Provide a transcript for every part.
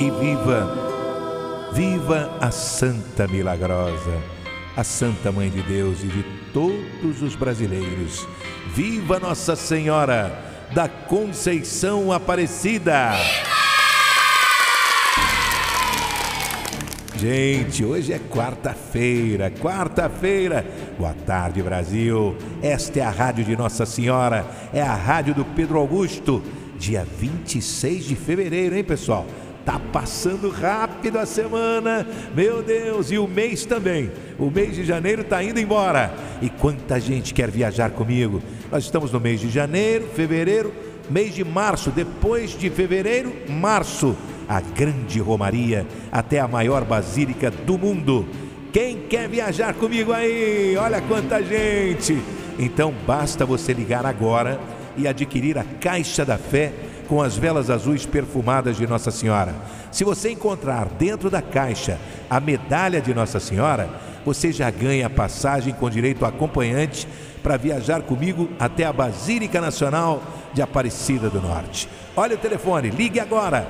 E viva, viva a Santa Milagrosa, a Santa Mãe de Deus e de todos os brasileiros. Viva Nossa Senhora da Conceição Aparecida! Gente, hoje é quarta-feira, quarta-feira. Boa tarde, Brasil. Esta é a rádio de Nossa Senhora, é a rádio do Pedro Augusto. Dia 26 de fevereiro, hein, pessoal? Tá passando rápido a semana, meu Deus, e o mês também. O mês de janeiro tá indo embora. E quanta gente quer viajar comigo? Nós estamos no mês de janeiro, fevereiro, mês de março, depois de fevereiro, março a grande Romaria até a maior basílica do mundo. Quem quer viajar comigo aí? Olha quanta gente! Então basta você ligar agora e adquirir a Caixa da Fé com as velas azuis perfumadas de Nossa Senhora. Se você encontrar dentro da caixa a medalha de Nossa Senhora, você já ganha a passagem com direito a acompanhante para viajar comigo até a Basílica Nacional de Aparecida do Norte. Olha o telefone, ligue agora.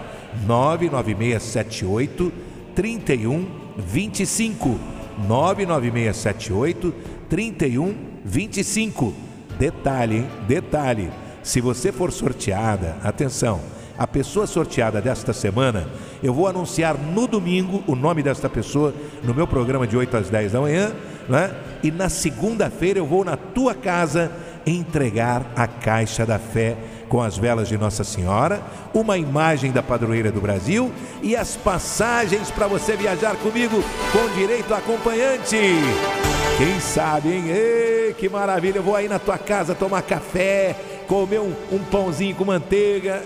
99678 3125 99678 3125 Detalhe, hein? Detalhe. Se você for sorteada, atenção, a pessoa sorteada desta semana, eu vou anunciar no domingo o nome desta pessoa no meu programa de 8 às 10 da manhã, né? E na segunda-feira eu vou na tua casa entregar a caixa da fé com as velas de Nossa Senhora, uma imagem da padroeira do Brasil e as passagens para você viajar comigo com direito a acompanhante. Quem sabe, hein? Ei, que maravilha! Eu vou aí na tua casa tomar café, comer um, um pãozinho com manteiga.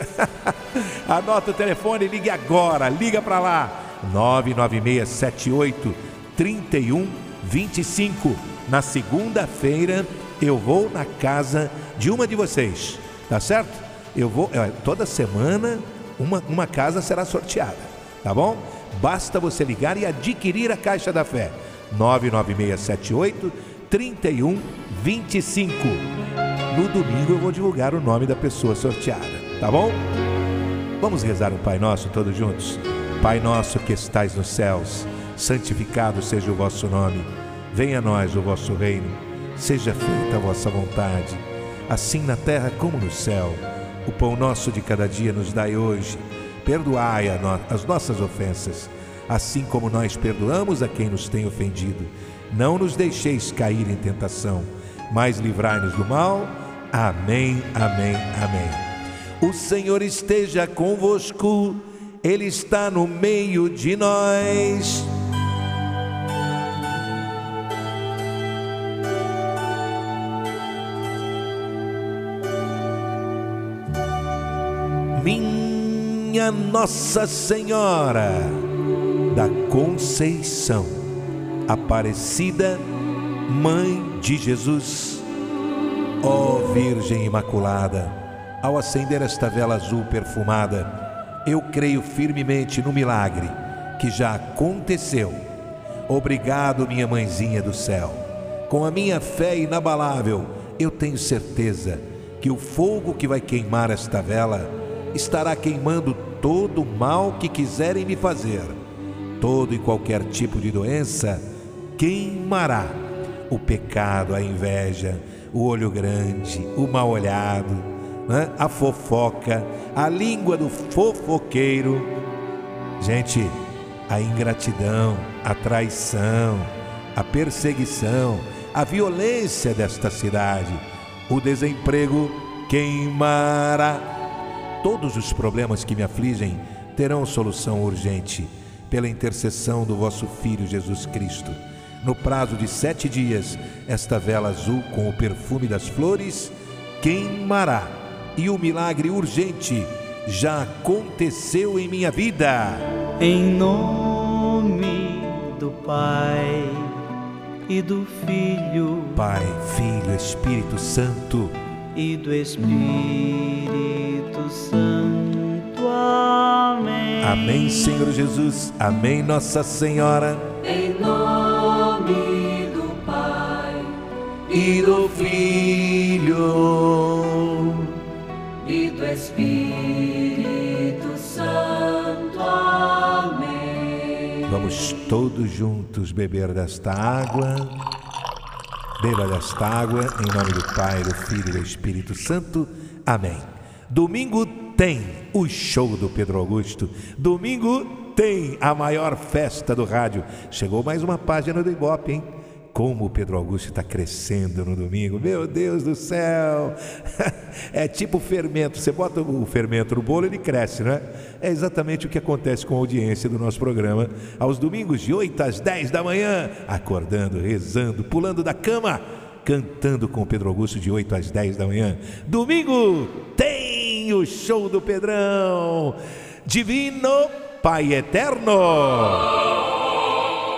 Anota o telefone, ligue agora, liga para lá. 99678 3125. Na segunda-feira eu vou na casa de uma de vocês, tá certo? Eu vou, é, toda semana uma, uma casa será sorteada, tá bom? Basta você ligar e adquirir a Caixa da Fé. 99678 3125. No domingo eu vou divulgar o nome da pessoa sorteada, tá bom? Vamos rezar um Pai Nosso todos juntos? Pai nosso que estais nos céus, santificado seja o vosso nome. Venha a nós o vosso reino. Seja feita a vossa vontade, assim na terra como no céu. O pão nosso de cada dia nos dai hoje. Perdoai no- as nossas ofensas, assim como nós perdoamos a quem nos tem ofendido. Não nos deixeis cair em tentação, mas livrai-nos do mal. Amém, amém, amém. O Senhor esteja convosco, Ele está no meio de nós. Minha Nossa Senhora da Conceição, Aparecida, Mãe de Jesus, ó Virgem Imaculada, ao acender esta vela azul perfumada, eu creio firmemente no milagre que já aconteceu. Obrigado, minha mãezinha do céu. Com a minha fé inabalável, eu tenho certeza que o fogo que vai queimar esta vela estará queimando todo o mal que quiserem me fazer. Todo e qualquer tipo de doença queimará. O pecado, a inveja, o olho grande, o mal olhado, né? a fofoca, a língua do fofoqueiro, Gente, a ingratidão, a traição, a perseguição, a violência desta cidade, o desemprego queimará. Todos os problemas que me afligem terão solução urgente pela intercessão do vosso Filho Jesus Cristo. No prazo de sete dias, esta vela azul com o perfume das flores queimará e o milagre urgente já aconteceu em minha vida. Em nome do Pai e do Filho Pai, Filho, Espírito Santo. e do Espírito Santo. Amém. Amém, Senhor Jesus. Amém, Nossa Senhora. Em nome E do Filho. e do Espírito Santo. Amém. Vamos todos juntos beber desta água. Beba desta água em nome do Pai, do Filho e do Espírito Santo. Amém. Domingo tem o show do Pedro Augusto. Domingo tem a maior festa do rádio. Chegou mais uma página do Ibope, hein? Como o Pedro Augusto está crescendo no domingo. Meu Deus do céu! É tipo fermento. Você bota o fermento no bolo, ele cresce, não é? É exatamente o que acontece com a audiência do nosso programa aos domingos, de 8 às 10 da manhã, acordando, rezando, pulando da cama, cantando com o Pedro Augusto de 8 às 10 da manhã. Domingo tem o show do Pedrão. Divino Pai Eterno.